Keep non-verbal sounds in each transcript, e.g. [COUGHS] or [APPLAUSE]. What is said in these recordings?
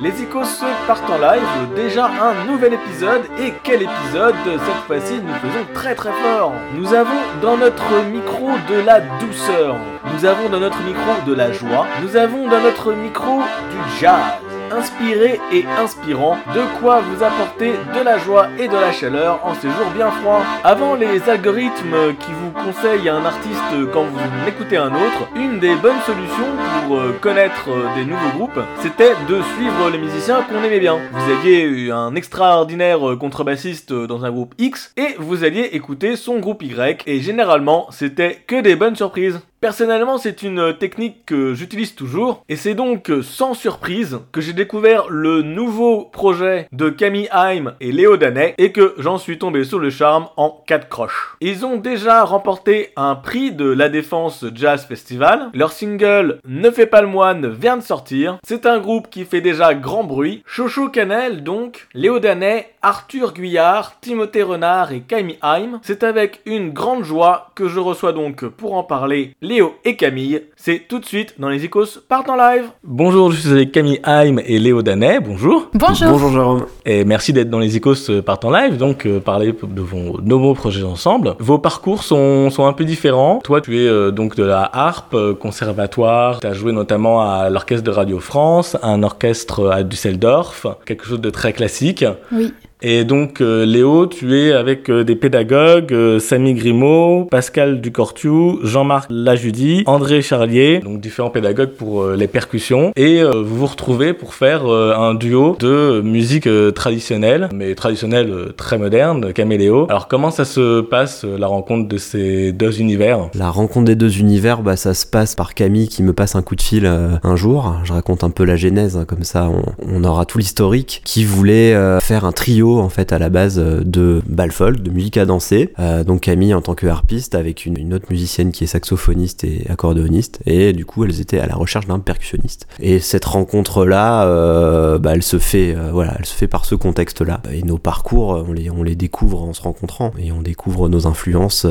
Les icos partent en live, déjà un nouvel épisode, et quel épisode Cette fois-ci nous faisons très très fort. Nous avons dans notre micro de la douceur, nous avons dans notre micro de la joie, nous avons dans notre micro du jazz inspiré et inspirant, de quoi vous apporter de la joie et de la chaleur en ces jours bien froids. Avant les algorithmes qui vous conseillent un artiste quand vous écoutez un autre, une des bonnes solutions pour euh, connaître euh, des nouveaux groupes, c'était de suivre les musiciens qu'on aimait bien. Vous aviez eu un extraordinaire euh, contrebassiste dans un groupe X et vous alliez écouter son groupe Y et généralement c'était que des bonnes surprises. Personnellement, c'est une technique que j'utilise toujours, et c'est donc sans surprise que j'ai découvert le nouveau projet de Camille Haim et Léo Danet, et que j'en suis tombé sur le charme en 4 croches. Ils ont déjà remporté un prix de la Défense Jazz Festival, leur single Ne fais pas le moine vient de sortir, c'est un groupe qui fait déjà grand bruit, Chocho Canel donc, Léo Danet, Arthur Guyard, Timothée Renard et Camille Haim, c'est avec une grande joie que je reçois donc pour en parler Léo et Camille. C'est tout de suite dans les Icos partent en live. Bonjour, je suis avec Camille Haim et Léo Danet. Bonjour. Bonjour. Bonjour Jérôme. Et merci d'être dans les Icos partent en live, donc euh, parler de vos nouveaux projets ensemble. Vos parcours sont, sont un peu différents. Toi, tu es euh, donc de la harpe, euh, conservatoire. Tu as joué notamment à l'orchestre de Radio France, un orchestre à Düsseldorf, quelque chose de très classique. Oui. Et donc, euh, Léo, tu es avec euh, des pédagogues, euh, Samy Grimaud, Pascal Ducortu, Jean-Marc Lajudi, André Charlier, donc différents pédagogues pour les percussions. Et vous vous retrouvez pour faire un duo de musique traditionnelle, mais traditionnelle très moderne, Caméléo. Alors, comment ça se passe, la rencontre de ces deux univers? La rencontre des deux univers, bah, ça se passe par Camille qui me passe un coup de fil un jour. Je raconte un peu la genèse, hein, comme ça on, aura tout l'historique, qui voulait faire un trio en fait à la base euh, de bal folk, de musique à danser. Euh, donc Camille en tant que harpiste avec une, autre musicienne qui est saxophoniste et accordéoniste et du coup elles étaient à la recherche d'un percussionniste. Et cette rencontre là, euh, bah, elle se fait voilà, elle se fait par ce contexte là. Et nos parcours, on les on les découvre en se rencontrant et on découvre nos influences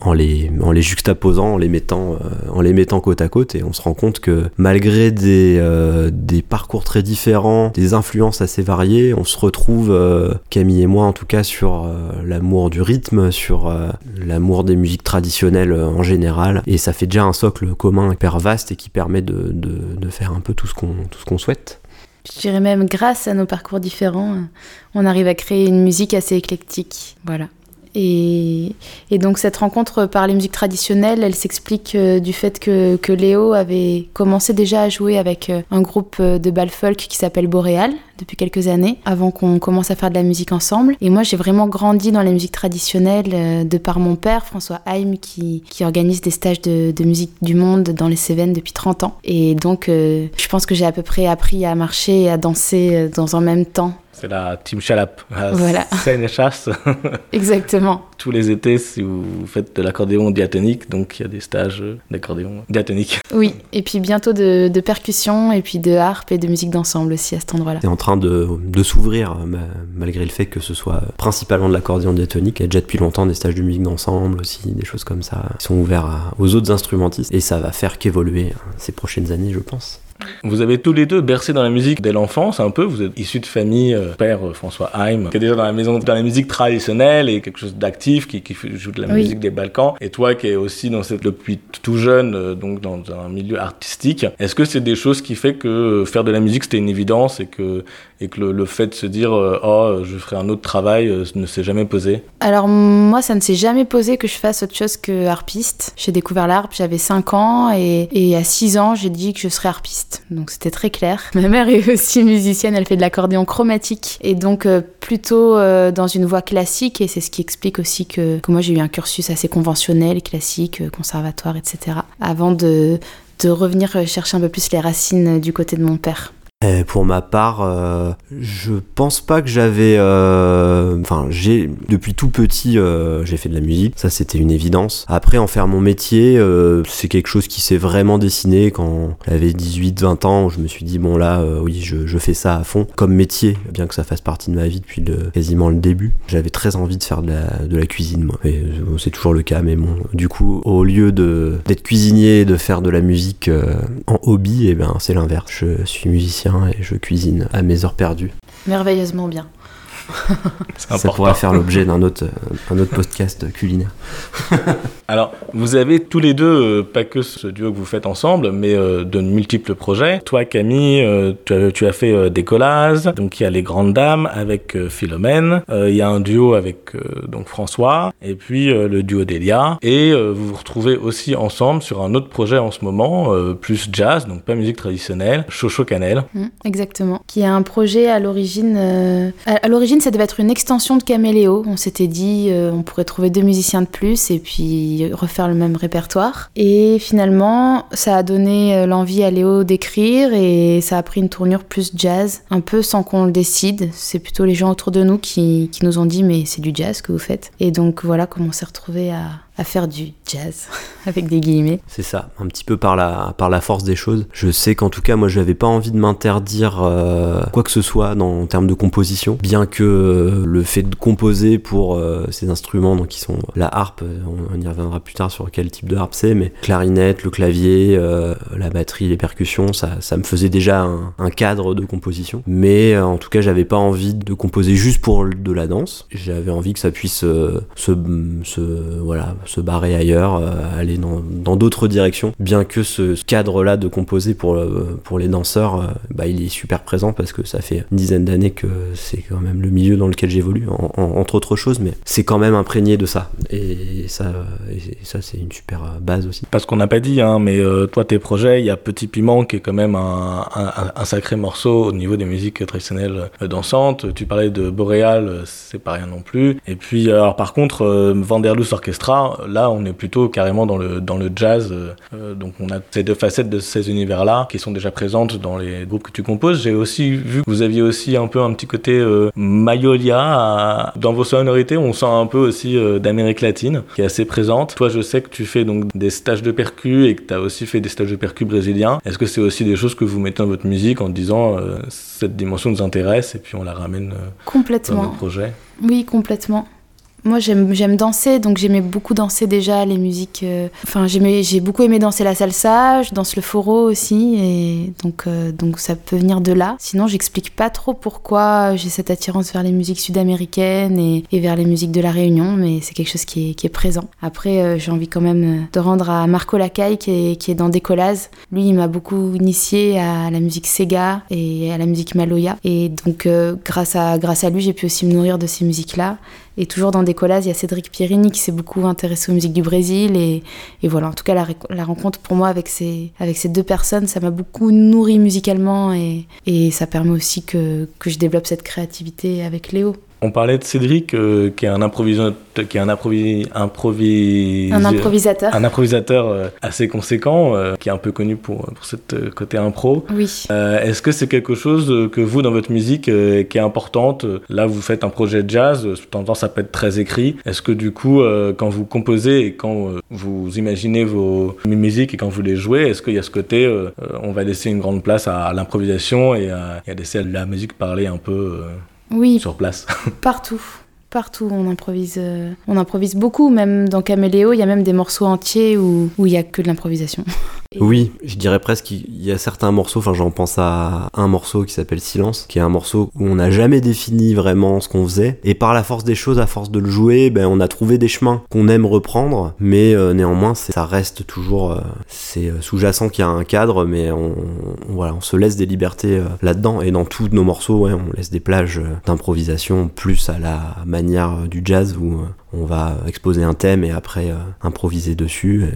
en les en les juxtaposant, en les mettant en les mettant côte à côte et on se rend compte que malgré des des parcours très différents, des influences assez variées, on se retrouve Camille et moi en tout cas sur euh, l'amour du rythme, sur euh, l'amour des musiques traditionnelles euh, en général. Et ça fait déjà un socle commun hyper vaste et qui permet de, de, faire un peu tout ce qu'on souhaite. Je dirais même grâce à nos parcours différents, on arrive à créer une musique assez éclectique. Voilà. Et, donc cette rencontre par les musiques traditionnelles, elle s'explique euh, du fait que, que, Léo avait commencé déjà à jouer avec euh, un groupe euh, de bal folk qui s'appelle Boréal depuis quelques années, avant qu'on commence à faire de la musique ensemble. Et moi j'ai vraiment grandi dans les musiques traditionnelles de par mon père, François Haim, qui, qui organise des stages de, de, musique du monde dans les Cévennes depuis 30 ans. Et donc je pense que j'ai à peu près appris à marcher et à danser dans un même temps c'est la Team Chalap, voilà. [LAUGHS] scène et chasse. [LAUGHS] Exactement. Tous les étés, si vous faites de l'accordéon diatonique, donc il y a des stages d'accordéon diatonique. Oui, et puis bientôt de, de, percussion, et puis de harpe et de musique d'ensemble aussi à cet endroit-là. C'est en train de, de s'ouvrir, malgré le fait que ce soit principalement de l'accordéon diatonique. Il y a déjà depuis longtemps des stages de musique d'ensemble aussi, des choses comme ça, qui sont ouverts aux autres instrumentistes, et ça va faire qu'évoluer hein, ces prochaines années, je pense. Vous avez tous les deux bercé dans la musique dès l'enfance, un peu. Vous êtes issus de famille, euh, père euh, François Haim, qui est déjà dans la maison, dans la musique traditionnelle et quelque chose d'actif, qui, qui, joue de la musique des Balkans. Et toi, qui es aussi dans cette, depuis tout jeune, euh, donc dans un milieu artistique. Est-ce que c'est des choses qui fait que faire de la musique c'était une évidence et que et que le, fait de se dire oh je ferai un autre travail ne s'est jamais posé? Alors moi ça ne s'est jamais posé que je fasse autre chose que harpiste. J'ai découvert l'harpe, j'avais 5 ans et, et à 6 ans j'ai dit que je serais harpiste donc c'était très clair. [LAUGHS] Ma mère est aussi musicienne, elle fait de l'accordéon chromatique et donc euh, plutôt euh, dans une voie classique et c'est ce qui explique aussi que, moi j'ai eu un cursus assez conventionnel, classique, euh, conservatoire, etc. Avant de revenir chercher un peu plus les racines du côté de mon père pour ma part, euh, je pense pas que j'avais. Euh, enfin, j'ai depuis tout petit, euh, j'ai fait de la musique. Ça, c'était une évidence. Après, en faire mon métier, c'est quelque chose qui s'est vraiment dessiné quand j'avais 18-20 ans. Je me suis dit bon là, oui, je, fais ça à fond comme métier, bien que ça fasse partie de ma vie depuis quasiment le début. J'avais très envie de faire de la, cuisine, moi. c'est toujours le cas, mais bon, du coup, au lieu d'être cuisinier, et de faire de la musique en hobby, et eh ben c'est l'inverse. Je suis musicien bien et je cuisine à mes heures perdues. Merveilleusement bien. Ça pourrait faire l'objet d'un autre, un autre podcast culinaire. [LAUGHS] Alors, vous avez tous les deux, euh, pas que ce duo que vous faites ensemble, mais euh, de multiples projets. Toi, Camille, euh, tu, as, tu, as, fait des collages, donc il y a Les Grandes Dames avec Philomène, il y a un duo avec donc François, et puis le duo d'Elia, et vous vous retrouvez aussi ensemble sur un autre projet en ce moment, plus jazz, donc pas musique traditionnelle, Chocho Canel. Mmh, exactement, qui est un projet à l'origine, à l'origine ça devait être une extension de Caméléo. On s'était dit, euh, on pourrait trouver deux musiciens de plus et puis refaire le même répertoire. Et finalement, ça a donné euh, l'envie à Léo d'écrire et ça a pris une tournure plus jazz, un peu sans qu'on le décide. C'est plutôt les gens autour de nous qui, qui nous ont dit, mais c'est du jazz que vous faites. Et donc voilà comment on s'est retrouvé à, à faire du jazz [LAUGHS] avec des guillemets. C'est ça, un petit peu par la, force des choses. Je sais qu'en tout cas, moi, je n'avais pas envie de m'interdire euh, quoi que ce soit dans, en termes de composition, bien que euh, le fait de composer pour euh, ces instruments, donc qui sont la harpe, on, y reviendra plus tard sur quel type de harpe c'est, mais clarinette, le clavier, la batterie, les percussions, ça, ça me faisait déjà un, cadre de composition. Mais en tout cas, j'avais pas envie de composer juste pour de la danse. J'avais envie que ça puisse se, se voilà se barrer ailleurs, euh, aller dans d'autres directions. Bien que ce cadre-là de composer pour, euh, pour les danseurs, euh, bah, il est super présent parce que ça fait une dizaine d'années que c'est quand même le milieu dans lequel j'évolue, entre autres choses, mais c'est quand même imprégné de ça. Et ça, ça c'est une super base aussi. Parce qu'on n'a pas dit, hein, mais toi, tes projets, il y a Petit Piment qui est quand même un, un, sacré morceau au niveau des musiques traditionnelles dansantes. Tu parlais de Boréal, c'est pas rien non plus. Et puis, alors par contre, Vanderloos Orchestra, là, on est plutôt carrément dans le, dans le jazz. Euh, euh, donc, on a ces deux facettes de ces univers-là qui sont déjà présentes dans les groupes que tu composes. J'ai aussi vu que vous aviez aussi un peu un petit côté euh, Mayolia. Dans vos sonorités, on sent un peu aussi d'Amérique latine qui est assez présente. Toi, je sais que tu fais donc des stages de percus et que tu as aussi fait des stages de percus brésiliens. Est-ce que c'est aussi des choses que vous mettez dans votre musique en disant cette dimension nous intéresse et puis on la ramène complètement. dans notre projet? Oui, complètement. Moi, j'aime danser, donc j'aimais beaucoup danser déjà les musiques. Euh, enfin, j'ai beaucoup aimé danser la salsa, je danse le foro aussi, et donc, euh, donc ça peut venir de là. Sinon, j'explique pas trop pourquoi j'ai cette attirance vers les musiques sud-américaines et, vers les musiques de la Réunion, mais c'est quelque chose qui est, qui est présent. Après, euh, j'ai envie quand même de rendre à Marco Lacaille, qui est, qui est dans Décollaz. Lui, il m'a beaucoup initié à la musique Sega et à la musique Maloya, et donc grâce, à, grâce à lui, j'ai pu aussi me nourrir de ces musiques-là. Et toujours dans des collages, il y a Cédric Pierini qui s'est beaucoup intéressé aux musiques du Brésil. Et, voilà, en tout cas, la, rencontre pour moi avec ces, deux personnes, ça m'a beaucoup nourri musicalement et, et ça permet aussi que, que je développe cette créativité avec Léo. On parlait de Cédric, euh, qui est un improvisateur, qui est un, improvis, un improvisateur, un improvisateur euh, assez conséquent, euh, qui est un peu connu pour pour cette côté impro. Oui. Est-ce que c'est quelque chose que vous dans votre musique qui est importante Là, vous faites un projet de jazz, temps ça peut être très écrit. Est-ce que du coup, quand vous composez et quand vous imaginez vos musiques et quand vous les jouez, est-ce qu'il y a ce côté, on va laisser une grande place à, l'improvisation et à, et à laisser la musique parler un peu oui, sur place. partout. Partout, on improvise, euh, on improvise beaucoup, même dans Caméléo, il y a même des morceaux entiers où il n'y a que de l'improvisation. [LAUGHS] Oui, je dirais presque qu'il y a certains morceaux, enfin j'en pense à un morceau qui s'appelle Silence, qui est un morceau où on n'a jamais défini vraiment ce qu'on faisait, et par la force des choses, à force de le jouer, ben, on a trouvé des chemins qu'on aime reprendre, mais euh, néanmoins ça reste toujours, euh, c'est sous-jacent qu'il y a un cadre, mais on, voilà, on se laisse des libertés là-dedans, et dans tous nos morceaux, on laisse des plages d'improvisation plus à la manière du jazz où on va exposer un thème et après euh, improviser dessus.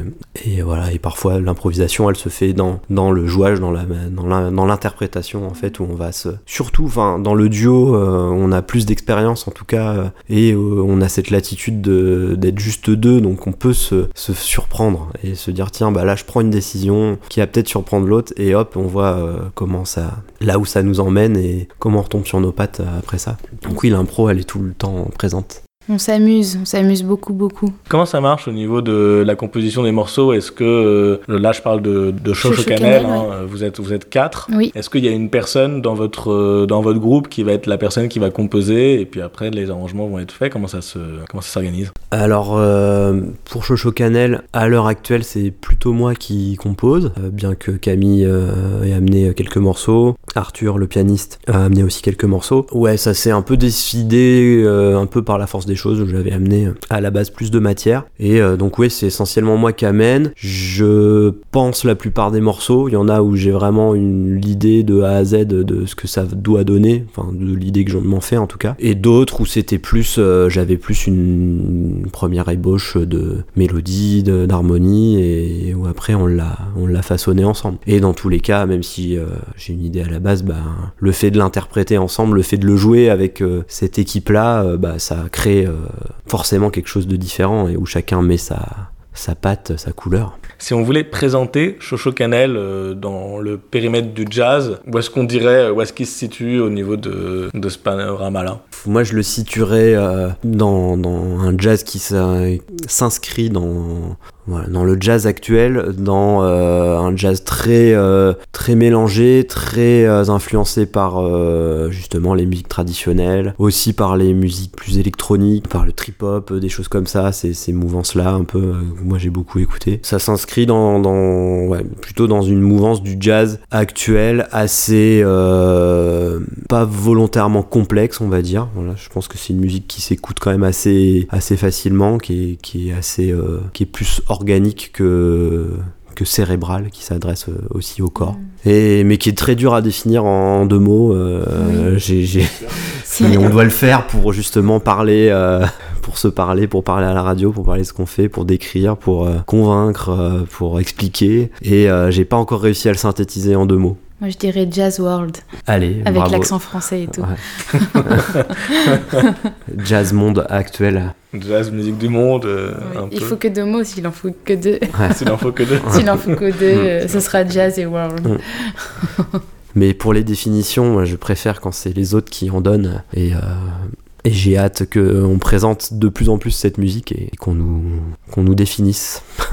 Et, voilà, et parfois l'improvisation, elle se fait dans, dans le jouage, dans, dans, l'interprétation en fait, où on va se... Surtout, enfin, dans le duo, euh, on a plus d'expérience en tout cas, euh, et on a cette latitude d'être juste deux, donc on peut se, se, surprendre et se dire, tiens, bah là je prends une décision qui va peut-être surprendre l'autre, et hop, on voit comment ça... là où ça nous emmène et comment on retombe sur nos pattes après ça. Donc oui, l'impro, elle est tout le temps présente. On s'amuse, on s'amuse beaucoup, beaucoup. Comment ça marche au niveau de la composition des morceaux? Est-ce que, euh, là je parle de, de Chocho Canel, hein, vous, êtes, vous êtes quatre. Oui. Est-ce qu'il y a une personne dans votre, euh, dans votre groupe qui va être la personne qui va composer et puis après les arrangements vont être faits? Comment ça se, comment ça s'organise? Alors euh, pour Chocho Canel, à l'heure actuelle c'est plutôt moi qui compose, bien que Camille ait amené quelques morceaux. Arthur, le pianiste, a amené aussi quelques morceaux. Ouais, ça s'est un peu décidé, un peu par la force des choses. J'avais amené à la base plus de matière. Et donc ouais, c'est essentiellement moi qui amène. Je pense la plupart des morceaux. Il y en a où j'ai vraiment l'idée de A à Z de ce que ça doit donner, enfin de l'idée que j'en m'en fais en tout cas. Et d'autres où c'était plus, euh, j'avais plus une, première ébauche de mélodie, d'harmonie et où après on l'a on l'a façonné ensemble. Et dans tous les cas, même si euh, j'ai une idée à la base, bah, le fait de l'interpréter ensemble, le fait de le jouer avec euh, cette équipe là, bah, ça crée forcément quelque chose de différent et où chacun met sa sa patte, sa couleur. Si on voulait présenter Chocho Canel euh, dans le périmètre du jazz, où est-ce qu'on dirait, où est-ce qu'il se situe au niveau de, de ce panorama-là? Moi, je le situerais euh, dans, dans, un jazz qui s'inscrit dans, voilà, dans le jazz actuel, dans euh, un jazz très euh, très mélangé, très euh, influencé par justement les musiques traditionnelles, aussi par les musiques plus électroniques, par le trip hop, des choses comme ça, ces, ces mouvances là un peu moi j'ai beaucoup écouté. Ça s'inscrit dans, dans ouais, plutôt dans une mouvance du jazz actuel assez pas volontairement complexe on va dire. Voilà, je pense que c'est une musique qui s'écoute quand même assez assez facilement, qui est qui est assez qui est plus organique que que cérébral qui s'adresse euh, aussi au corps. Mm. et mais qui est très dur à définir en, deux mots euh, [LAUGHS] on doit le faire pour justement parler euh, pour se parler pour parler à la radio pour parler de ce qu'on fait pour décrire pour convaincre pour expliquer. Et j'ai pas encore réussi à le synthétiser en deux mots moi, je dirais Jazz World. Allez, Avec l'accent français et tout. [LAUGHS] jazz monde actuel. Jazz musique du monde. Euh, il faut que deux mots, s'il en faut que deux. s'il en faut que deux. [LAUGHS] s'il en faut que deux, euh, ce sera Jazz et World. Mm. [LAUGHS] Mais pour les définitions, je préfère quand c'est les autres qui en donnent. Et, euh, et j'ai hâte qu'on présente de plus en plus cette musique et qu'on nous, qu'on nous définisse. [LAUGHS]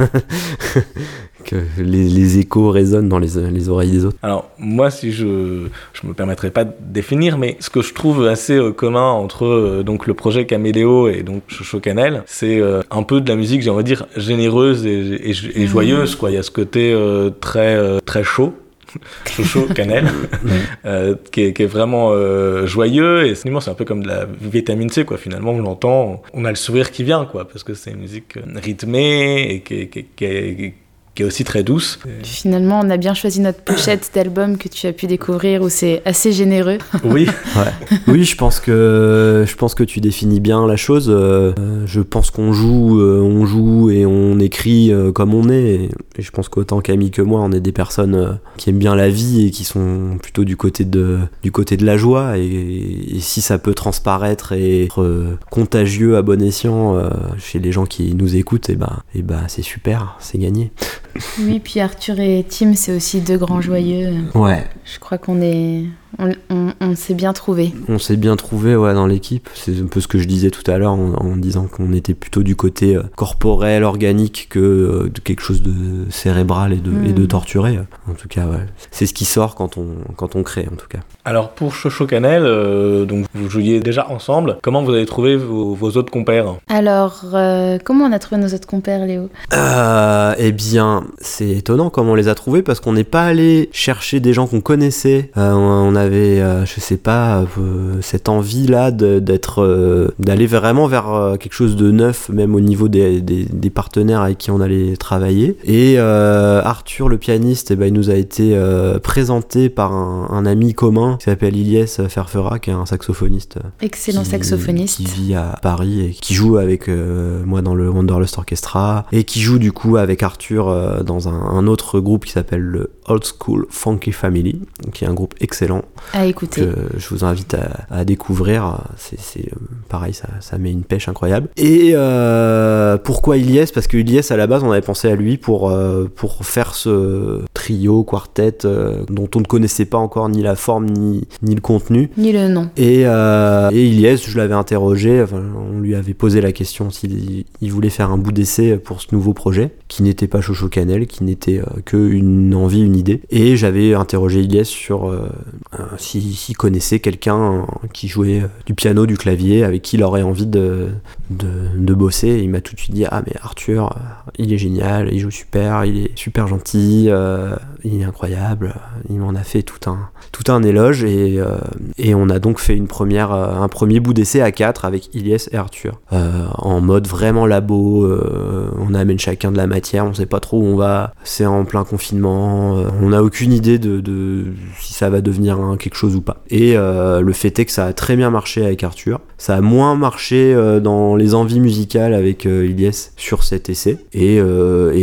que les, échos résonnent dans les, oreilles des autres. Alors, moi, si je je me permettrai pas de définir, mais ce que je trouve assez euh, commun entre euh, donc le projet Caméléo et donc Chocho Canel, c'est euh, un peu de la musique, j'ai envie de dire, généreuse et, et, joyeuse, quoi. Il y a ce côté très, très chaud [LAUGHS] Chocho Canel, [LAUGHS] qui, est, qui, est, vraiment joyeux. Et c'est un peu comme de la vitamine C quoi. Finalement, on l'entend, on a le sourire qui vient quoi, parce que c'est une musique rythmée et qui, qui, qui est, qui est aussi très douce. Finalement, on a bien choisi notre pochette [COUGHS] d'album que tu as pu découvrir où c'est assez généreux. Oui, [LAUGHS] oui, je pense que je pense que tu définis bien la chose. Euh, je pense qu'on joue, euh, on joue et on écrit euh, comme on est. Et je pense qu'autant Camille que moi, on est des personnes qui aiment bien la vie et qui sont plutôt du côté de du côté de la joie. Et, si ça peut transparaître et être contagieux à bon escient chez les gens qui nous écoutent, et eh ben, et eh ben c'est super, c'est gagné. Oui, puis Arthur et Tim, c'est aussi deux grands joyeux. Ouais. Je crois qu'on est on, s'est bien trouvé. On s'est bien trouvé ouais, dans l'équipe. C'est un peu ce que je disais tout à l'heure en, disant qu'on était plutôt du côté euh, corporel, organique que euh, de quelque chose de cérébral et de, et de hmm. torturé. En tout cas, ouais. c'est ce qui sort quand on, quand on crée, en tout cas. Alors pour Chocho Canel, euh, donc vous jouiez déjà ensemble. Comment vous avez trouvé vos, autres compères Alors, comment on a trouvé nos autres compères, Léo? Eh bien, c'est étonnant comment on les a trouvés parce qu'on n'est pas allé chercher des gens qu'on connaissait. on a avait, euh, je sais pas, euh, cette envie là d'être, euh, d'aller vraiment vers quelque chose de neuf, même au niveau des, des, partenaires avec qui on allait travailler. Et Arthur, le pianiste, eh ben, il nous a été présenté par un, ami commun qui s'appelle Ilyes Ferfera, qui est un saxophoniste. Excellent saxophoniste. Qui vit à Paris et qui joue avec moi dans le Wanderlust Orchestra et qui joue du coup avec Arthur dans un, un autre groupe qui s'appelle le Old School Funky Family, qui est un groupe excellent À écouter. que je vous invite à, à découvrir. C'est euh, pareil, ça, ça met une pêche incroyable. Et euh, pourquoi Ilyes Parce que Ilyes, à la base, on avait pensé à lui pour, euh, pour faire ce trio, quartet, euh, dont on ne connaissait pas encore ni la forme ni, ni le contenu. Ni le nom. Et, et Ilyes, je l'avais interrogé, enfin, on lui avait posé la question s'il il voulait faire un bout d'essai pour ce nouveau projet, qui n'était pas Chocho Canel, qui n'était que une envie, une idée. Et j'avais interrogé Ilyes sur si- s'il connaissait quelqu'un qui jouait euh, du piano, du clavier, avec qui il aurait envie de, de, bosser. Il m'a tout de suite dit Ah, mais Arthur, euh, il est génial, il joue super, il est super gentil, euh, il est incroyable. Il m'en a fait tout un, tout un éloge et, et on a donc fait une première, un premier bout d'essai à quatre avec Ilyes et Arthur en mode vraiment labo. on amène chacun de la matière, on sait pas trop où on va. C'est en plein confinement, on n'a aucune idée de, de si ça va devenir un- quelque chose ou pas. Et euh, le fait est que ça a très bien marché avec Arthur. Ça a moins marché euh, dans les envies musicales avec euh, Ilyes sur cet essai. Et,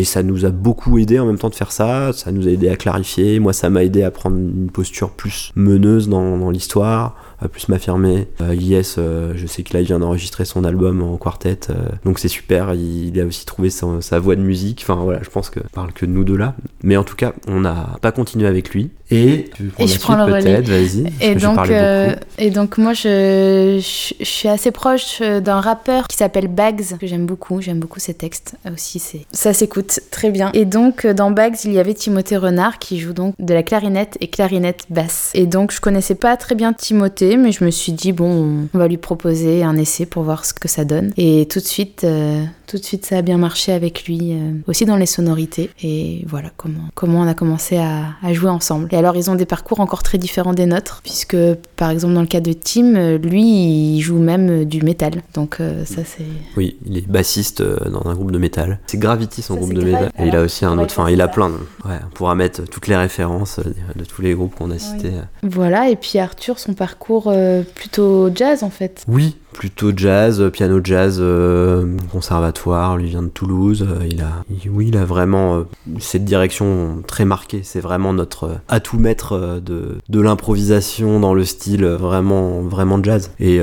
ça nous a beaucoup aidé en même temps de faire ça. Ça nous a aidé à clarifier. Moi, ça m'a aidé à prendre une posture plus meneuse dans, l'histoire, plus m'affirmer. Euh, Ilyes, euh, je sais que là, il vient d'enregistrer son album en quartet. euh, donc c'est super. Il, il a aussi trouvé sa, sa voix de musique. Enfin voilà, je pense que parle que de nous deux là. Mais en tout cas, on n'a pas continué avec lui. Et tu je prends le relais. Vas-y. Et donc, euh, et donc moi, je, je, je suis assez proche euh, d'un rappeur qui s'appelle Bags, que j'aime beaucoup. J'aime beaucoup ses textes aussi. C'est ça s'écoute très bien. Et donc euh, dans Bags, il y avait Timothée Renard qui joue donc de la clarinette et clarinette basse. Et donc je connaissais pas très bien Timothée, mais je me suis dit bon, on va lui proposer un essai pour voir ce que ça donne. Et tout de suite, euh, tout de suite, ça a bien marché avec lui, euh, aussi dans les sonorités. Et voilà comment comment on a commencé à, à jouer ensemble. Et alors ils ont des parcours encore très différents des nôtres, puisque par exemple dans le cas de Tim, euh, lui, il joue même euh, du métal. Donc euh, ça c'est Oui, il est bassiste dans un groupe de métal. C'est Gravity son Ça, groupe de métal. Et il a aussi un autre. Enfin, il a plein. De... Ouais, on pourra mettre toutes les références de tous les groupes qu'on a cités. Voilà, et puis Arthur, son parcours euh, plutôt jazz en fait. Oui, plutôt jazz, euh, piano jazz, euh, conservatoire. Lui vient de Toulouse. euh, il a, il- oui, il a vraiment euh, cette direction très marquée. C'est vraiment notre atout maître de, de l'improvisation dans le style vraiment, vraiment jazz. Et,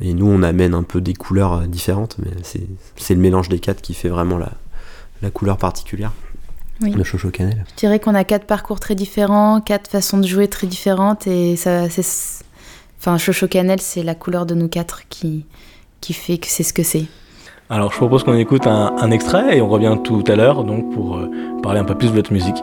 et nous, on amène un peu des couleurs différentes, mais c'est c'est le mélange des quatre qui fait vraiment la, la couleur particulière. Oui. de Chocho Canel. Je dirais qu'on a quatre parcours très différents, quatre façons de jouer très différentes, et ça, c'est. Enfin, Chocho Canel, c'est la couleur de nous quatre qui, qui fait que c'est ce que c'est. Alors je propose qu'on écoute un, extrait et on revient tout à l'heure donc pour euh, parler un peu plus de votre musique.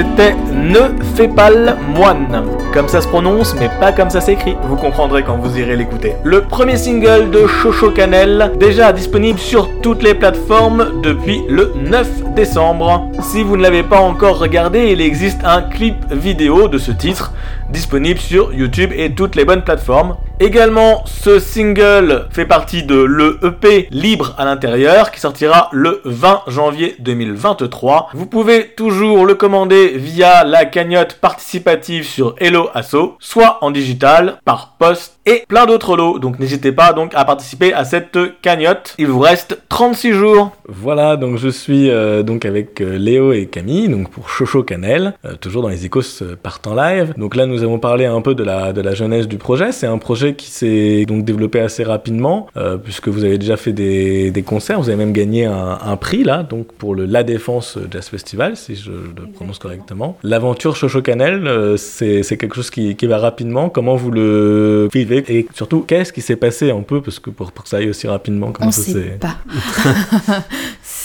C'était Ne fais pas le moine. Comme ça se prononce, mais pas comme ça s'écrit. Vous comprendrez quand vous irez l'écouter. Le premier single de Chocho Canel, déjà disponible sur toutes les plateformes depuis le 9 décembre. Si vous ne l'avez pas encore regardé, il existe un clip vidéo de ce titre disponible sur YouTube et toutes les bonnes plateformes. Également, ce single fait partie de l'EP Libre à l'intérieur qui sortira le 20 janvier 2023. Vous pouvez toujours le commander via la cagnotte participative sur Hello Asso, soit en digital, par poste et plein d'autres lots. Donc n'hésitez pas donc à participer à cette cagnotte. Il vous reste 36 jours. Voilà, donc je suis euh, donc avec euh, Léo et Camille, donc pour Chocho Canel, euh, toujours dans les écos partant live. Donc là, nous avons parlé un peu de la, de la jeunesse du projet. C'est un projet qui s'est donc développé assez rapidement, puisque vous avez déjà fait des, des, concerts, vous avez même gagné un, un, prix là, donc pour le La Défense Jazz Festival, si je le prononce correctement. L'aventure Chocho Canel, c'est quelque chose qui, qui va rapidement. Comment vous le et surtout, qu'est-ce qui s'est passé un peu, parce que pour, pour que ça aille aussi rapidement, comment on ça sait pas. [LAUGHS]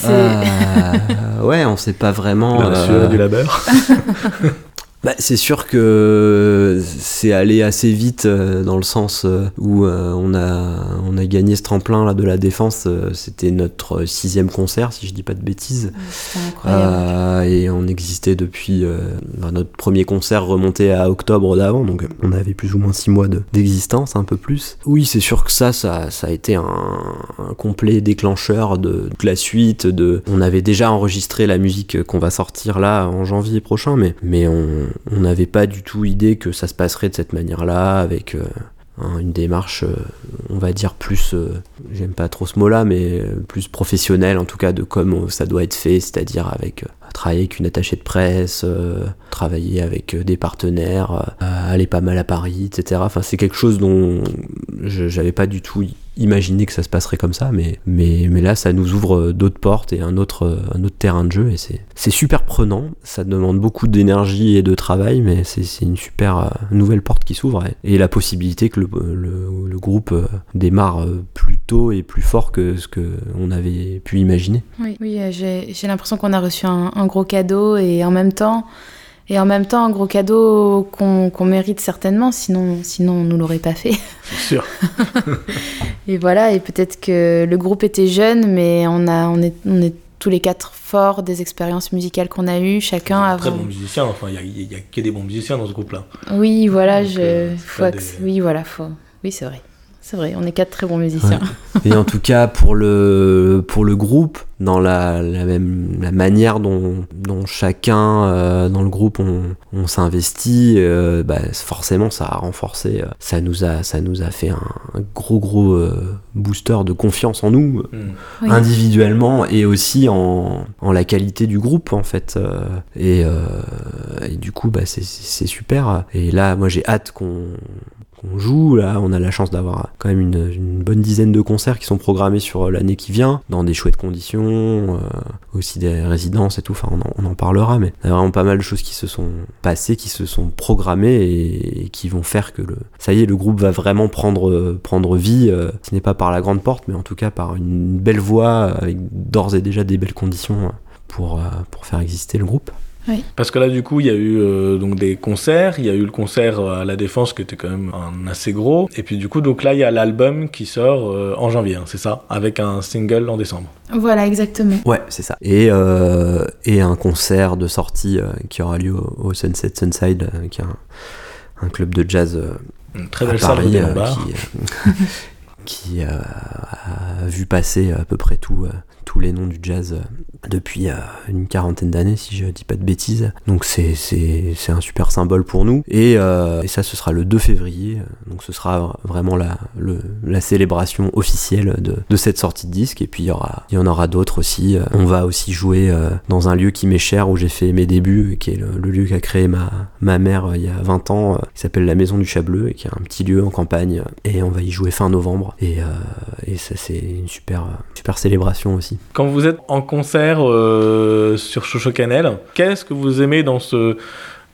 Euh, ouais, on sait pas vraiment. La euh... du labeur. [LAUGHS] Bah, c'est sûr que c'est allé assez vite euh, dans le sens euh, où euh, on, a, on a gagné ce tremplin là, de la défense. C'était notre sixième concert, si je dis pas de bêtises. et on existait depuis. Notre premier concert remontait à octobre d'avant, donc on avait plus ou moins six mois d'existence, un peu plus. Oui, c'est sûr que ça, ça, ça a été un, un, complet déclencheur de toute la suite. De, on avait déjà enregistré la musique qu'on va sortir là en janvier prochain, mais, mais on, on n'avait pas du tout idée que ça se passerait de cette manière-là, avec euh, une démarche, euh, on va dire, plus, euh, j'aime pas trop ce mot-là, mais plus professionnelle, en tout cas, de comment ça doit être fait, c'est-à-dire avec travailler avec une attachée de presse, travailler avec des partenaires, aller pas mal à Paris, etc. Enfin, c'est quelque chose dont j'avais pas du tout imaginer que ça se passerait comme ça, mais, mais, mais là, ça nous ouvre d'autres portes et un autre, un autre terrain de jeu, et c'est super prenant. Ça demande beaucoup d'énergie et de travail, mais c'est une super euh, nouvelle porte qui s'ouvre, et, la possibilité que le, le, groupe euh, démarre euh, plus tôt et plus fort que ce qu'on avait pu imaginer. Oui, oui j'ai l'impression qu'on a reçu un gros cadeau, et en même temps, et en même temps, un gros cadeau qu'on mérite certainement, sinon, sinon on ne nous l'aurait pas fait. Sûr. [LAUGHS] et voilà, et peut-être que le groupe était jeune, mais on, a, on, est, on est tous les quatre forts des expériences musicales qu'on a eues, chacun avant. Très bons musiciens, enfin, il n'y a, a, que des bons musiciens dans ce groupe-là. Oui, voilà, je. Euh, faut Oui, voilà, faut. Oui, c'est vrai. C'est vrai, on est quatre très bons musiciens. Et en tout cas, pour le, pour le groupe, dans la, la même la manière dont, dont chacun euh, dans le groupe on, on s'investit, euh, bah, forcément ça a renforcé, euh, ça nous a, ça nous a fait un, gros gros booster de confiance en nous, mm. individuellement et aussi en, en, la qualité du groupe en fait. Et, et, du coup, bah, c'est super. Et là, moi j'ai hâte qu'on on joue. Là, on a la chance d'avoir quand même une, bonne dizaine de concerts qui sont programmés sur euh, l'année qui vient, dans des chouettes conditions, euh, aussi des résidences et tout. Enfin, on en, parlera, mais il y a vraiment pas mal de choses qui se sont passées, qui se sont programmées et, qui vont faire que le, ça y est, le groupe va vraiment prendre, vie, euh, ce n'est pas par la grande porte, mais en tout cas par une belle voix, avec d'ores et déjà des belles conditions pour faire exister le groupe. Parce que là, du coup, il y a eu euh, donc des concerts. Il y a eu le concert à la Défense qui était quand même un assez gros. Et puis, du coup, donc là, il y a l'album qui sort euh, en janvier, hein, c'est ça? Avec un single en décembre. Voilà, exactement. Ouais, c'est ça. Et, euh, et un concert de sortie qui aura lieu au, Sunset Sunside, qui est un, club de jazz. Une très belle salle de qui, [LAUGHS] qui a vu passer à peu près tout tous les noms du jazz euh, depuis euh, une quarantaine d'années, si je dis pas de bêtises. Donc c'est un super symbole pour nous. Et, euh, et, ça, ce sera le 2 février. Donc ce sera vraiment la, le, la célébration officielle de, de, cette sortie de disque. Et puis il y, aura, il y en aura d'autres aussi. On va aussi jouer dans un lieu qui m'est cher, où j'ai fait mes débuts, qui est le, lieu qu'a créé ma, ma mère il y a 20 ans, qui s'appelle la Maison du Chat Bleu, et qui est un petit lieu en campagne. Et on va y jouer fin novembre. Et, et ça, c'est une super, super célébration aussi. Quand vous êtes en concert euh, sur Chocho Canel, qu'est-ce que vous aimez dans ce,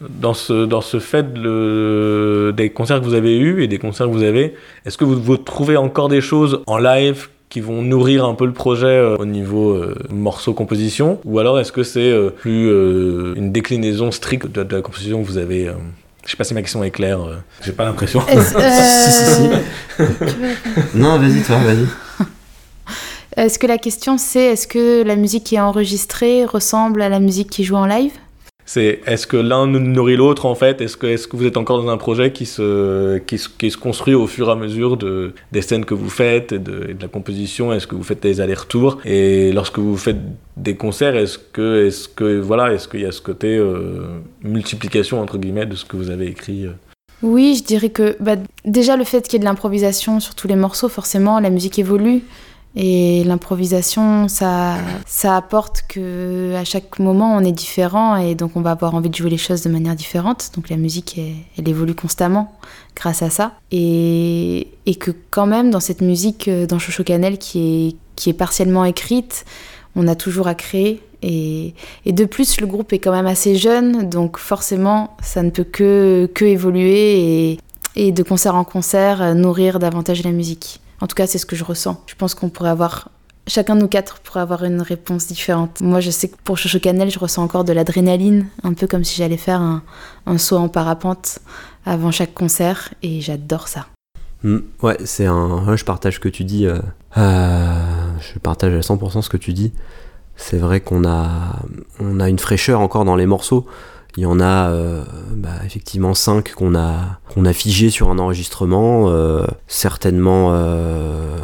dans ce, dans ce fait le, des concerts que vous avez eus et des concerts que vous avez? Est-ce que vous, vous trouvez encore des choses en live qui vont nourrir un peu le projet au niveau morceau composition? Ou alors est-ce que c'est plus une déclinaison stricte de, de, la composition que vous avez je sais pas si ma question est claire, j'ai pas l'impression. [LAUGHS] si, si, si. non, vas-y, toi, vas-y. Est-ce que la question c'est est-ce que la musique qui est enregistrée ressemble à la musique qui joue en live? C'est est-ce que l'un nourrit l'autre en fait? Est-ce que, est que vous êtes encore dans un projet qui se, qui, se construit au fur et à mesure de, des scènes que vous faites et de, la composition? Est-ce que vous faites des allers-retours? Et lorsque vous faites des concerts, est-ce que, est-ce que voilà, est-ce qu'il y a ce côté euh, multiplication entre guillemets de ce que vous avez écrit euh? Oui, je dirais que bah, déjà le fait qu'il y ait de l'improvisation sur tous les morceaux, forcément la musique évolue. Et l'improvisation, ça, ça apporte que à chaque moment on est différent et donc on va avoir envie de jouer les choses de manière différente. Donc la musique, elle, évolue constamment grâce à ça. Et, et, que quand même dans cette musique, euh, dans Chocho Canel, qui est, qui est partiellement écrite, on a toujours à créer. Et, et, de plus, le groupe est quand même assez jeune, donc forcément, ça ne peut que, que évoluer et, et de concert en concert, euh, nourrir davantage la musique. En tout cas, c'est ce que je ressens. Je pense qu'on pourrait avoir chacun de nous quatre pourrait avoir une réponse différente. Moi, je sais que pour Chocho Canel, je ressens encore de l'adrénaline, un peu comme si j'allais faire un, saut en parapente avant chaque concert, et j'adore ça. Mm, ouais, c'est un. je partage ce que tu dis. Euh, euh, je partage à 100% ce que tu dis. C'est vrai qu'on a, a une fraîcheur encore dans les morceaux. Il y en a euh, bah, effectivement cinq qu'on a, qu'on a figé sur un enregistrement. Euh, certainement euh,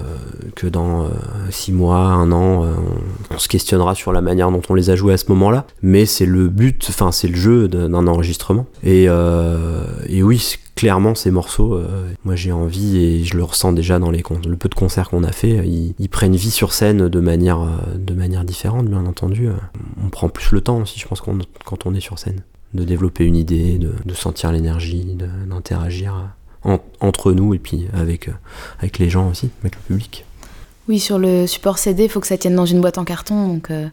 que dans six mois, un an, on, se questionnera sur la manière dont on les a joués à ce moment-là. Mais c'est le but, enfin c'est le jeu d'un enregistrement. Et, et oui, clairement ces morceaux, moi j'ai envie et je le ressens déjà dans les le peu de concerts qu'on a fait, ils, prennent vie sur scène de manière, de manière différente, bien entendu. On prend plus le temps aussi, je pense, quand on est sur scène de développer une idée, de, sentir l'énergie, d'interagir entre nous et puis avec, euh, avec les gens aussi, avec le public. Oui, sur le support CD, il faut que ça tienne dans une boîte en carton. Donc, euh,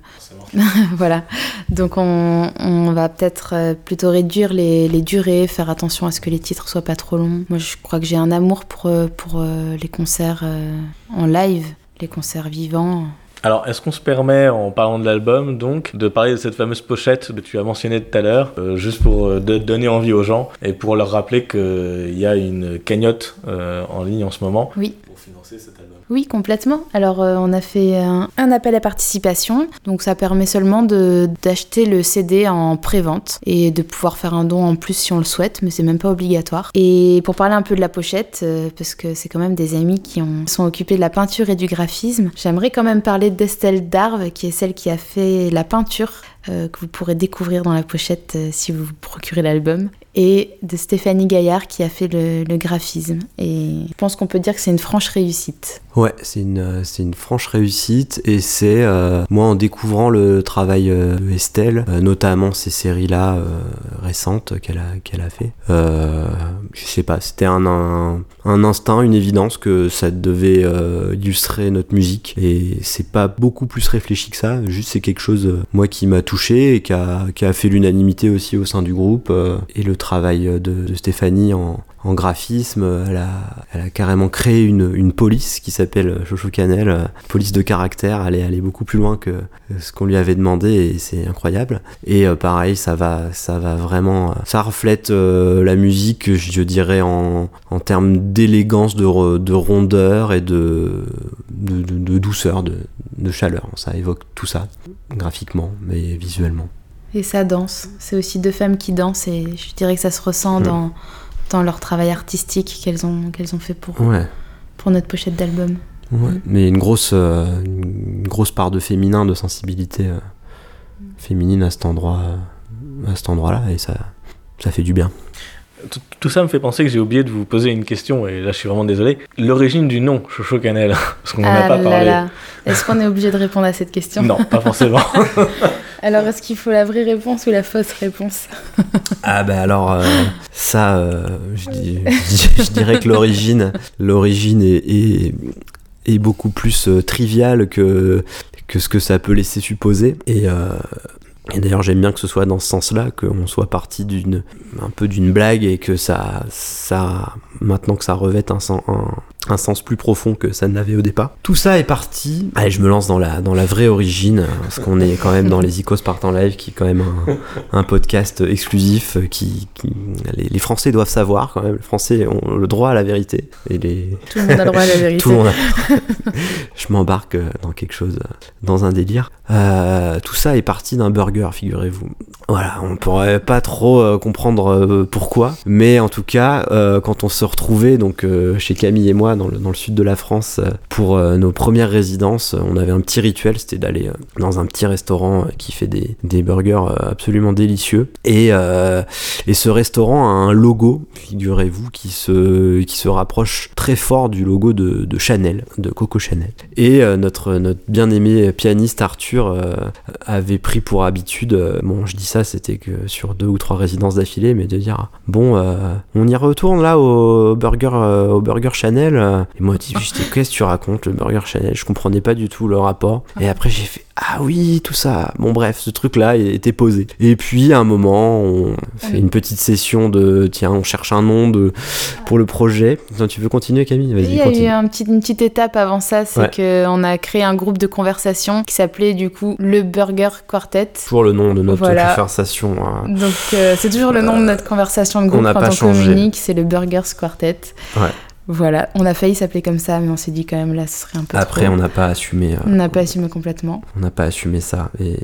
[LAUGHS] voilà. Donc, on, on va peut-être euh, plutôt réduire les, les, durées, faire attention à ce que les titres soient pas trop longs. Moi, je crois que j'ai un amour pour, pour les concerts en live, les concerts vivants. Alors, est-ce qu'on se permet, en parlant de l'album, donc, de parler de cette fameuse pochette que tu as mentionnée tout à l'heure, euh, juste pour euh, donner envie aux gens et pour leur rappeler qu'il y a une cagnotte euh, en ligne en ce moment? Oui. Oui, complètement. Alors, euh, on a fait un, appel à participation. Donc, ça permet seulement d'acheter le CD en pré-vente et de pouvoir faire un don en plus si on le souhaite, mais c'est même pas obligatoire. Et pour parler un peu de la pochette, euh, parce que c'est quand même des amis qui ont, sont occupés de la peinture et du graphisme, j'aimerais quand même parler d'Estelle Darve, qui est celle qui a fait la peinture euh, que vous pourrez découvrir dans la pochette si vous vous procurez l'album et de Stéphanie Gaillard qui a fait le, graphisme. Et je pense qu'on peut dire que c'est une franche réussite. Ouais, c'est une, euh, c'est une franche réussite et c'est euh, moi en découvrant le travail euh, de Estelle, notamment ces séries-là récentes qu'elle a, qu'elle a fait. je sais pas, c'était un, un, instinct, une évidence que ça devait illustrer notre musique et c'est pas beaucoup plus réfléchi que ça, juste c'est quelque chose moi qui m'a touché et qui a, qui a fait l'unanimité aussi au sein du groupe et le travail de Stéphanie en, en graphisme. Elle a, elle a carrément créé une, une police qui s'appelle Chocho Canel, euh, police de caractère. Elle est allée beaucoup plus loin que ce qu'on lui avait demandé et c'est incroyable. Et euh, pareil, ça va, ça va vraiment, euh, ça reflète la musique, je dirais en, en termes d'élégance, de, de, rondeur et de, de, de douceur, de, de chaleur. Ça évoque tout ça graphiquement, mais visuellement. Et ça danse. C'est aussi deux femmes qui dansent et je dirais que ça se ressent mmh. dans dans leur travail artistique qu'elles ont, qu'elles ont fait pour, pour notre pochette d'album. Mm. Mais une grosse, euh, une grosse part de féminin, de sensibilité euh, féminine à cet endroit, euh, à cet endroit-là, et ça, ça fait du bien. Tout, ça me fait penser que j'ai oublié de vous poser une question, et là je suis vraiment désolé. L'origine du nom, Chocho Canel, [LAUGHS] parce qu'on n'en a ah pas parlé. Est-ce qu'on est obligé de répondre à cette question? Non, pas forcément. [LAUGHS] alors est-ce qu'il faut la vraie réponse ou la fausse réponse? Ah ben alors, euh, ça, euh, je, dirais que l'origine, l'origine est, beaucoup plus euh, triviale que, que ce que ça peut laisser supposer. Et et d'ailleurs, j'aime bien que ce soit dans ce sens-là, qu'on soit parti d'une un peu d'une blague et que ça, ça, maintenant que ça revête un, un sens plus profond que ça ne l'avait au départ. Tout ça est parti. Allez, je me lance dans la, dans la vraie origine, parce qu'on est quand même dans les Icos partent en live, qui est quand même un, un podcast exclusif qui, qui- les, les Français doivent savoir quand même. Les Français ont le droit à la vérité. Et les, Tout le monde a le droit à la [LAUGHS] vérité. tout le monde a- je m'embarque dans quelque chose, dans un délire. Euh, tout ça est parti d'un burger, figurez-vous. Voilà, on pourrait pas trop euh, comprendre euh, pourquoi, mais en tout cas, euh, quand on se retrouvait donc chez Camille et moi dans le, dans le sud de la France pour nos premières résidences, on avait un petit rituel, c'était d'aller dans un petit restaurant qui fait des, des burgers absolument délicieux. Et, et ce restaurant a un logo, figurez-vous, qui se, qui se rapproche très fort du logo de, de Chanel, de Coco Chanel. Et notre, notre bien-aimé pianiste Arthur avait pris pour habitude, euh, bon je dis ça c'était que sur deux ou trois résidences d'affilée, mais de dire bon euh, on y retourne là au burger, euh, au burger Chanel. Et moi je dis qu'est-ce que tu racontes le burger Chanel? Je comprenais pas du tout le rapport. Et après j'ai fait ah oui tout ça. Bon bref ce truc là était posé. Et puis à un moment on fait une petite session de tiens on cherche un nom de pour le projet. Attends, tu veux continuer Camille? Il Vas-y y a continue. eu un petit- une petite étape avant ça, c'est Ouais. qu'on a créé un groupe de conversation qui s'appelait du coup le Burger Quartet. Toujours le nom de notre Voilà. conversation. hein. Donc euh, c'est toujours le nom de notre conversation de groupe on n'a quand pas on changé. communique, c'est le Burgers Quartet. Ouais. Voilà, on a failli s'appeler comme ça, mais on s'est dit quand même là, ce serait un peu Après, trop. on n'a pas assumé. euh, On n'a pas assumé complètement. on n'a pas assumé ça et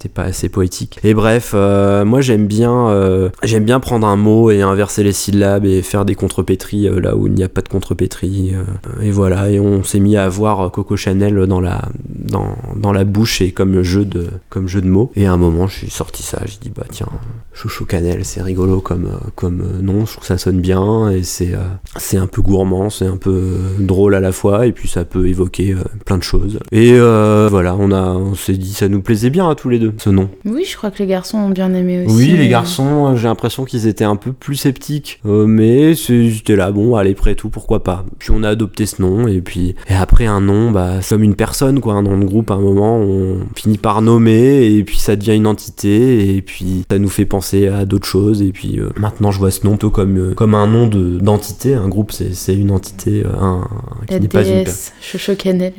c'était pas assez poétique. Et bref, euh, moi j'aime bien, euh, j'aime bien prendre un mot et inverser les syllabes et faire des contrepétries euh, là où il n'y a pas de contrepétrie. et voilà, et on s'est mis à voir euh, Coco Chanel dans la, dans, dans la bouche et comme jeu de, comme jeu de mots. Et à un moment, je suis sorti ça, j'ai dit bah tiens, Chouchou Cannelle, c'est rigolo comme, comme nom, je trouve que ça sonne bien et c'est, c'est un peu gourmand, c'est un peu drôle à la fois et puis ça peut évoquer plein de choses. Et voilà, on a, on s'est dit ça nous plaisait bien à tous les deux ce nom. Oui, je crois que les garçons ont bien aimé aussi. Oui, les garçons, euh, j'ai l'impression qu'ils étaient un peu plus sceptiques, euh, mais j'étais là, bon, allez, près tout, pourquoi pas. Puis on a adopté ce nom, et puis et après un nom, bah, c'est comme une personne, quoi, un nom de groupe, à un moment, on finit par nommer, et puis ça devient une entité, et puis ça nous fait penser à d'autres choses, et puis euh, maintenant je vois ce nom plutôt comme, euh, comme un nom de- d'entité, un groupe c'est c'est une entité, euh, un, qui n'est pas une personne. Chocho Cannelle.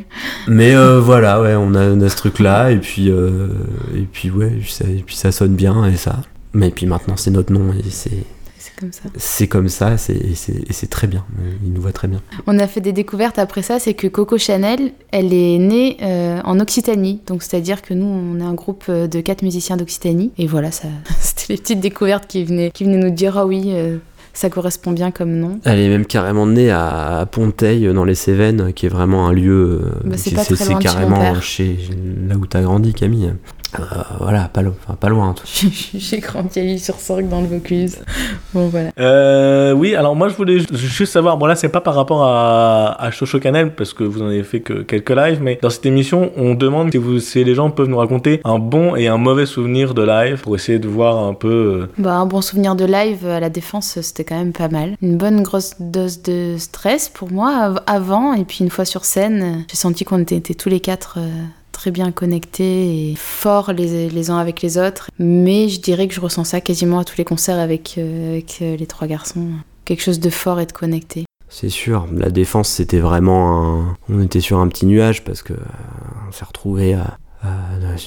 Mais euh, voilà, ouais, on a, on a ce truc-là, et puis, euh, et puis ouais, ça, et puis ça sonne bien, et ça. Mais puis maintenant, c'est notre nom, et c'est, C'est comme ça. c'est comme ça, et c'est, très bien. Euh, Il nous voit très bien. On a fait des découvertes après ça, c'est que Coco Chanel, elle est née euh, en Occitanie. Donc c'est-à-dire que nous, on est un groupe euh, de quatre musiciens d'Occitanie. Et voilà, ça, [LAUGHS] c'était les petites découvertes qui venaient, qui venaient nous dire ah oui, euh, ça correspond bien comme nom. Elle est même carrément née à, à Ponteil, dans les Cévennes, qui est vraiment un lieu. Bah, c'est chez carrément père. chez, là où t'as grandi, Camille. Euh, voilà, pas, lo- enfin, pas loin. toi. [LAUGHS] J'ai grandi à Lille-sur-Sorgue dans le Vaucluse. Bon voilà. Euh, oui, alors moi je voulais ju- juste savoir, bon là c'est pas par rapport à, à Chocho Canel parce que vous en avez fait que quelques lives, mais dans cette émission on demande si, vous, si les gens peuvent nous raconter un bon et un mauvais souvenir de live pour essayer de voir un peu. euh, Bah, un bon souvenir de live à la défense, c'était quand même pas mal. Une bonne grosse dose de stress pour moi av- avant, et puis une fois sur scène, j'ai senti qu'on était, était tous les quatre euh, très bien connectés et forts les, uns avec les autres. Mais je dirais que je ressens ça quasiment à tous les concerts avec, euh, euh, les trois garçons. Quelque chose de fort et de connecté. C'est sûr, la défense c'était vraiment un... On était sur un petit nuage parce que euh, on s'est retrouvé à-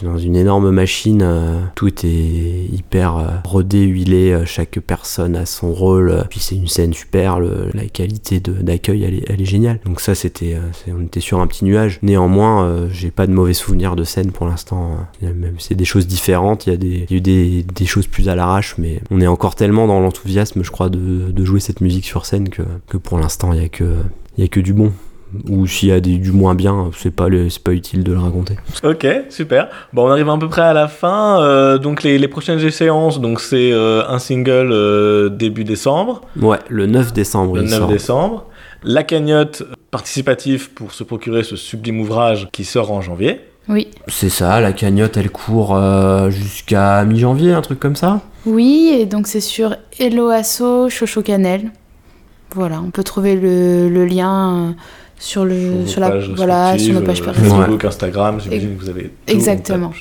dans une énorme machine, euh, tout est hyper euh, rodé, huilé, euh, chaque personne a son rôle, euh, puis c'est une scène super, le- la qualité d'accueil elle est, elle est géniale. Donc ça c'était, euh, on était sur un petit nuage. Néanmoins, euh, j'ai pas de mauvais souvenirs de scène pour l'instant. A Même c'est des choses différentes, il y a, des, eu des, choses plus à l'arrache, mais on est encore tellement dans l'enthousiasme, je crois, de, jouer cette musique sur scène que, pour l'instant il y que, il y a que du bon. Ou s'il y a des, du moins bien, c'est pas, le- pas utile de le raconter. Ok, super. Bon, on arrive à peu près à la fin. euh, donc les, les prochaines séances, donc c'est euh, un single euh, début décembre, Ouais, le 9 décembre, le il 9 sort. décembre. La cagnotte participative pour se procurer ce sublime ouvrage qui sort en janvier. Oui. C'est ça, la cagnotte elle court euh, jusqu'à mi-janvier, un truc comme ça Oui, et donc c'est sur Hello Asso Chocho Cannelle. Voilà, on peut trouver le, le lien euh, sur, le, sur, la, voilà, sur nos pages euh, personnelles. Facebook, Instagram, j'imagine que vous avez tout en Exactement.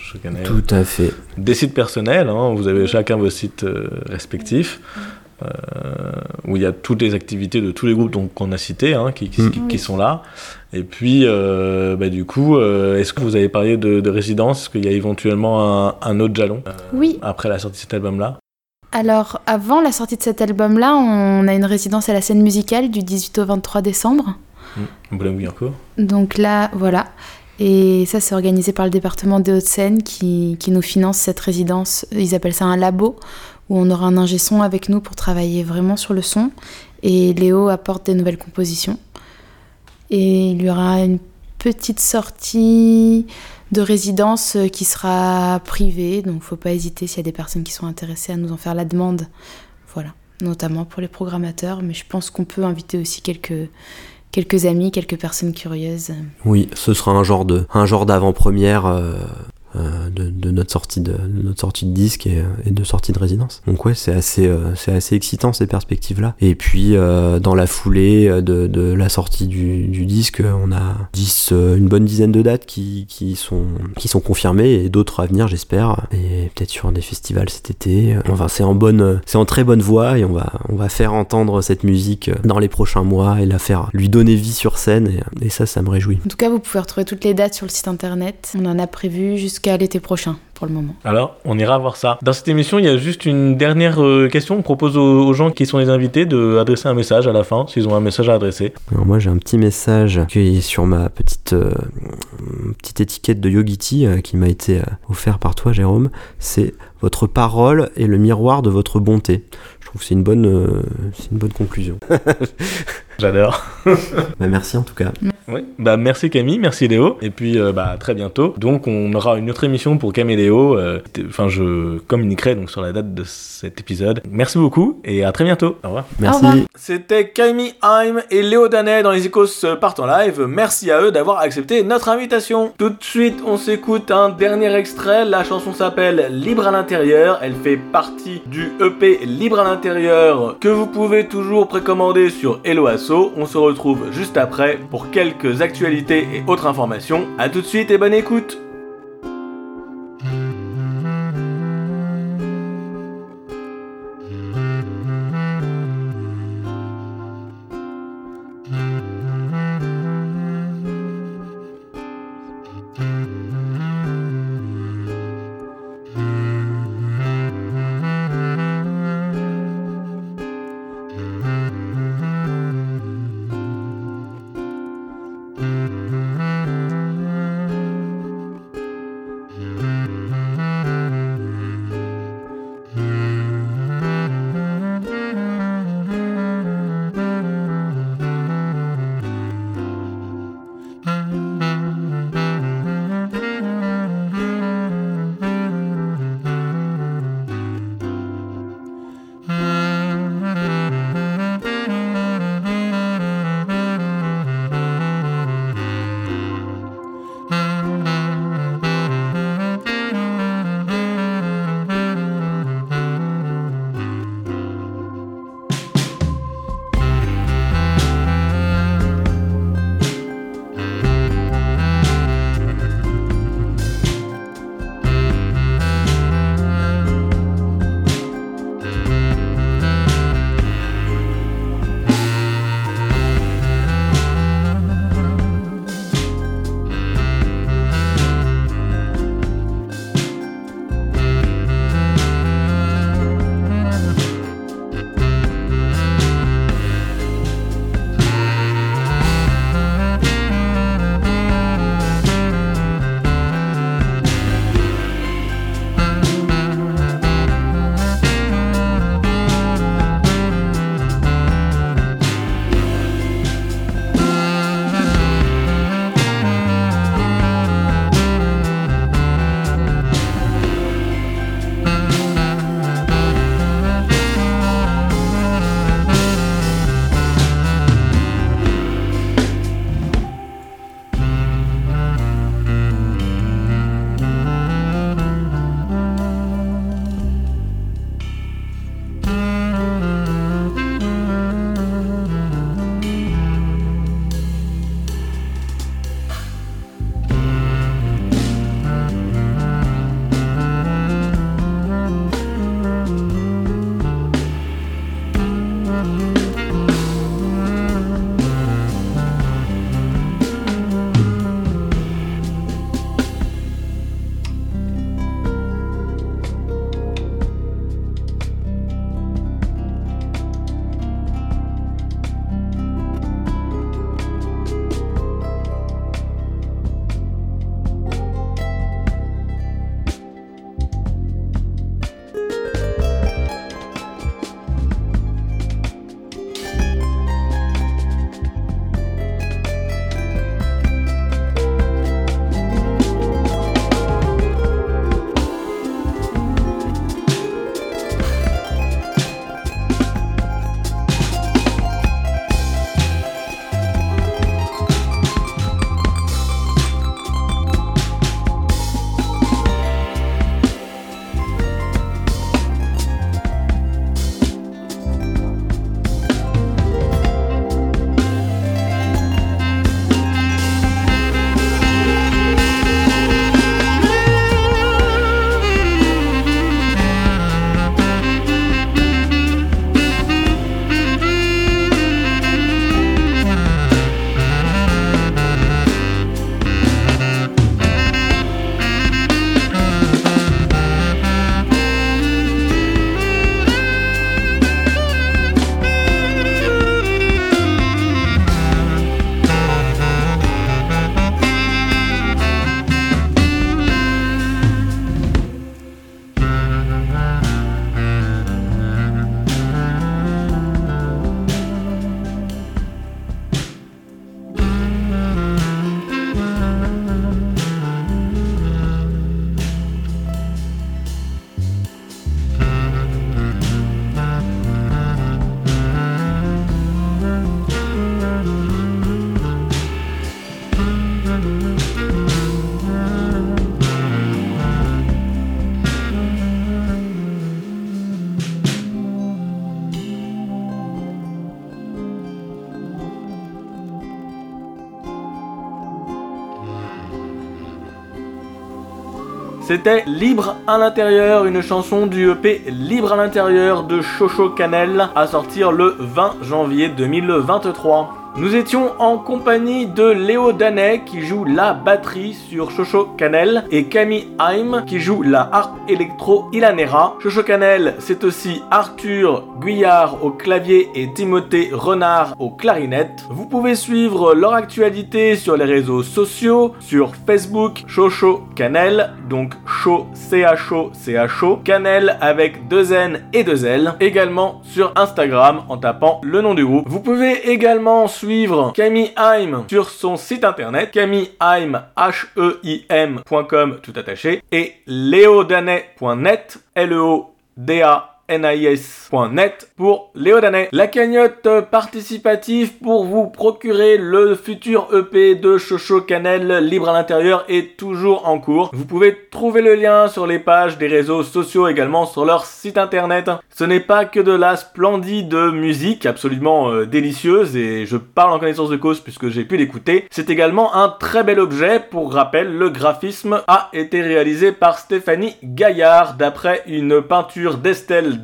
Tout à fait. Des sites personnels, hein, vous avez chacun vos sites euh, respectifs. où il y a toutes les activités de tous les groupes qu'on a cités, hein, qui, qui, Mm. qui sont là. Et puis, euh, bah, du coup, euh, est-ce que vous avez parlé de, de résidence? Est-ce qu'il y a éventuellement un, un autre jalon euh, Oui, après la sortie de cet album-là? Alors avant la sortie de cet album-là, on a une résidence à la scène musicale du 18 au 23 décembre. Mm. Donc là, voilà. Et ça, c'est organisé par le département des Hauts-de-Seine qui, qui nous finance cette résidence. Ils appellent ça un labo, où on aura un ingé son avec nous pour travailler vraiment sur le son. Et Léo apporte des nouvelles compositions. Et il y aura une petite sortie de résidence euh, qui sera privée. Donc, faut pas hésiter s'il y a des personnes qui sont intéressées à nous en faire la demande. Voilà, notamment pour les programmateurs. Mais je pense qu'on peut inviter aussi quelques quelques amis, quelques personnes curieuses. Oui, ce sera un genre de, un genre d'avant-première euh, de, de notre sortie de, de notre sortie de disque et, et de sortie de résidence. Donc ouais, c'est assez, euh, c'est assez excitant ces perspectives-là. Et puis euh, dans la foulée de, de la sortie du, du disque, on a 10, euh, une bonne dizaine de dates qui, qui sont, qui sont confirmées et d'autres à venir, j'espère. Et peut-être sur des festivals cet été. Enfin, c'est en bonne, c'est en très bonne voie et on va, on va faire entendre cette musique dans les prochains mois et la faire lui donner vie sur scène. Et, et ça, ça me réjouit. En tout cas, vous pouvez retrouver toutes les dates sur le site internet. On en a prévu jusqu'à l'été prochain pour le moment. Alors, on ira voir ça. Dans cette émission, il y a juste une dernière euh, question. On propose aux, gens qui sont les invités de adresser un message à la fin, s'ils ont un message à adresser. Alors moi j'ai un petit message qui est sur ma petite, euh, petite étiquette de Yogiti euh, qui m'a été euh, offert par toi Jérôme. C'est votre parole est le miroir de votre bonté. Je trouve que c'est une bonne, euh, c'est une bonne conclusion. [LAUGHS] J'adore. [LAUGHS] Bah, merci en tout cas. Oui. Bah, merci Camille, merci Léo. Et puis, euh, bah, à très bientôt. Donc, on aura une autre émission pour Camille et Léo. euh, Enfin, je communiquerai donc sur la date de cet épisode. Merci beaucoup et à très bientôt. Au revoir. Merci. C'était Camille Heim et Léo Danet dans les Ecos partent en live. Merci à eux d'avoir accepté notre invitation. Tout de suite, on s'écoute un dernier extrait. La chanson s'appelle Libre à l'intérieur. Elle fait partie du EP Libre à l'intérieur que vous pouvez toujours précommander sur Hello On se retrouve juste après pour quelques actualités et autres informations. A tout de suite et bonne écoute. C'était Libre à l'intérieur, une chanson du EP Libre à l'intérieur de Chocho Canel à sortir le 20 janvier 2023. Nous étions en compagnie de Léo Danet qui joue la batterie sur Chocho Canel et Camille Haim qui joue la harpe électro Ilanera. Chocho Canel, c'est aussi Arthur Guyard au clavier et Timothée Renard au clarinette. Vous pouvez suivre leur actualité sur les réseaux sociaux, sur Facebook Chocho Canel, donc Cho C-H-O C-H-O, Canel avec deux N et deux L, également sur Instagram en tapant le nom du groupe. Vous pouvez également suivre Camille Haim sur son site internet camilleheim h e i m.com tout attaché et leodanet.net L E O D A NIS.net pour Léo Danet. La cagnotte participative pour vous procurer le futur EP de Chocho Canel libre à l'intérieur est toujours en cours. Vous pouvez trouver le lien sur les pages des réseaux sociaux également sur leur site internet. Ce n'est pas que de la splendide musique absolument euh, délicieuse et je parle en connaissance de cause puisque j'ai pu l'écouter. C'est également un très bel objet. Pour rappel, le graphisme a été réalisé par Stéphanie Gaillard d'après une peinture d'Estelle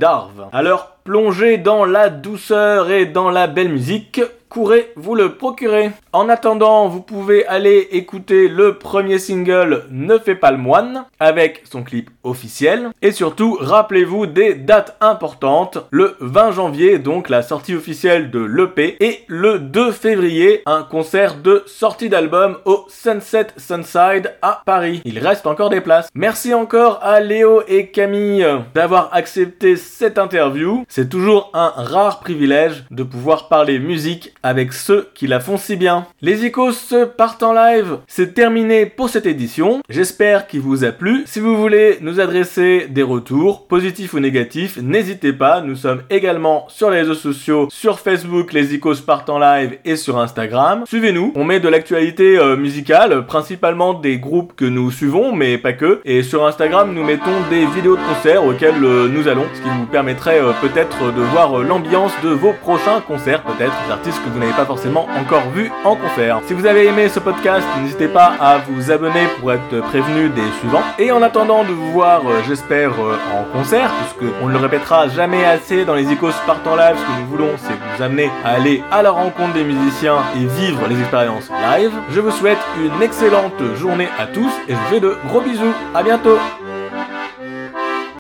Alors, plongez dans la douceur et dans la belle musique, courez vous le procurer. En attendant, vous pouvez aller écouter le premier single Ne fais pas le moine avec son clip officiel. Et surtout, rappelez-vous des dates importantes. Le 20 janvier, donc la sortie officielle de l'EP. Et le 2 février, un concert de sortie d'album au Sunset Sunside à Paris. Il reste encore des places. Merci encore à Léo et Camille d'avoir accepté cette interview. C'est toujours un rare privilège de pouvoir parler musique avec ceux qui la font si bien. Les Icos partent en live, c'est terminé pour cette édition. J'espère qu'il vous a plu. Si vous voulez nous adresser des retours, positifs ou négatifs, n'hésitez pas. Nous sommes également sur les réseaux sociaux, sur Facebook, les Icos partent en live et sur Instagram. Suivez-nous, on met de l'actualité euh, musicale, principalement des groupes que nous suivons, mais pas que. Et sur Instagram, nous mettons des vidéos de concerts auxquels euh, nous allons, ce qui vous permettrait euh, peut-être de voir l'ambiance de vos prochains concerts, peut-être des artistes que vous n'avez pas forcément encore vus en concert. Si vous avez aimé ce podcast, n'hésitez pas à vous abonner pour être prévenu des suivants. Et en attendant de vous voir, euh, j'espère, euh, en concert, puisque on ne le répétera jamais assez dans les Icos Partant Live, ce que nous voulons, c'est vous amener à aller à la rencontre des musiciens et vivre les expériences live. Je vous souhaite une excellente journée à tous et je vous fais de gros bisous. À bientôt